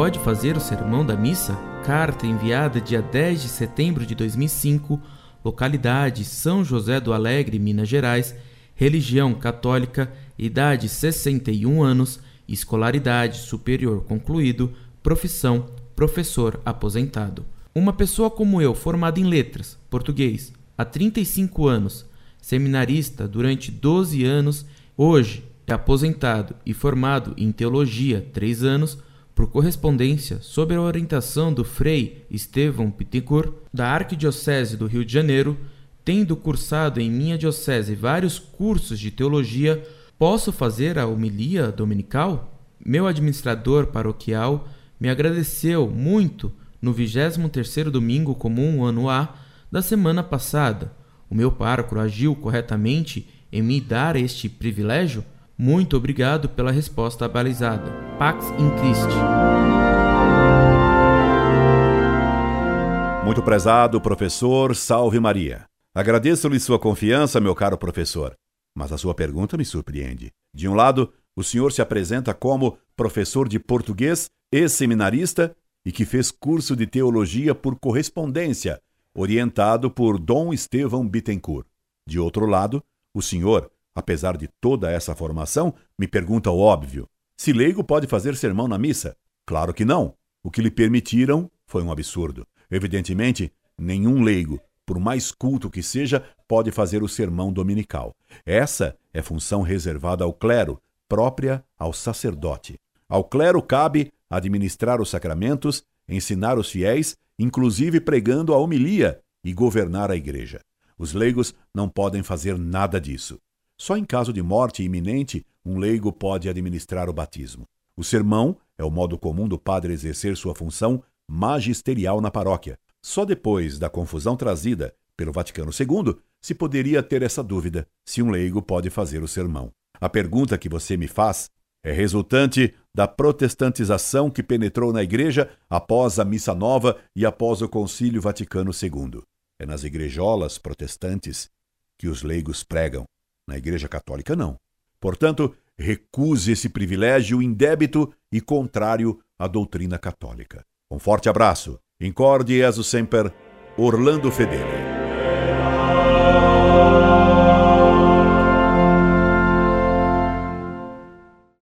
pode fazer o sermão da missa? Carta enviada dia 10 de setembro de 2005, localidade São José do Alegre, Minas Gerais, religião católica, idade 61 anos, escolaridade superior concluído, profissão professor aposentado. Uma pessoa como eu, formada em letras, português, há 35 anos, seminarista durante 12 anos, hoje é aposentado e formado em teologia 3 anos, por correspondência, sob a orientação do Frei Estevão Pittencourt, da Arquidiocese do Rio de Janeiro, tendo cursado em minha diocese vários cursos de teologia, posso fazer a homilia dominical? Meu administrador paroquial me agradeceu muito no 23º domingo comum ano A da semana passada. O meu pároco agiu corretamente em me dar este privilégio? Muito obrigado pela resposta abalizada. Pax in Christi. Muito prezado professor, salve Maria. Agradeço-lhe sua confiança, meu caro professor. Mas a sua pergunta me surpreende. De um lado, o senhor se apresenta como professor de português e seminarista e que fez curso de teologia por correspondência, orientado por Dom Estevão Bittencourt. De outro lado, o senhor, apesar de toda essa formação, me pergunta o óbvio: se leigo pode fazer sermão na missa? Claro que não. O que lhe permitiram foi um absurdo. Evidentemente, nenhum leigo, por mais culto que seja, pode fazer o sermão dominical. Essa é função reservada ao clero, própria ao sacerdote. Ao clero cabe administrar os sacramentos, ensinar os fiéis, inclusive pregando a homilia e governar a igreja. Os leigos não podem fazer nada disso. Só em caso de morte iminente, um leigo pode administrar o batismo. O sermão é o modo comum do padre exercer sua função magisterial na paróquia. Só depois da confusão trazida pelo Vaticano II se poderia ter essa dúvida se um leigo pode fazer o sermão. A pergunta que você me faz é resultante da protestantização que penetrou na Igreja após a Missa Nova e após o Concílio Vaticano II. É nas igrejolas protestantes que os leigos pregam, na Igreja Católica não. Portanto, recuse esse privilégio indébito e contrário à doutrina católica. Um forte abraço. Incorde Jesus Semper, Orlando Fedeli.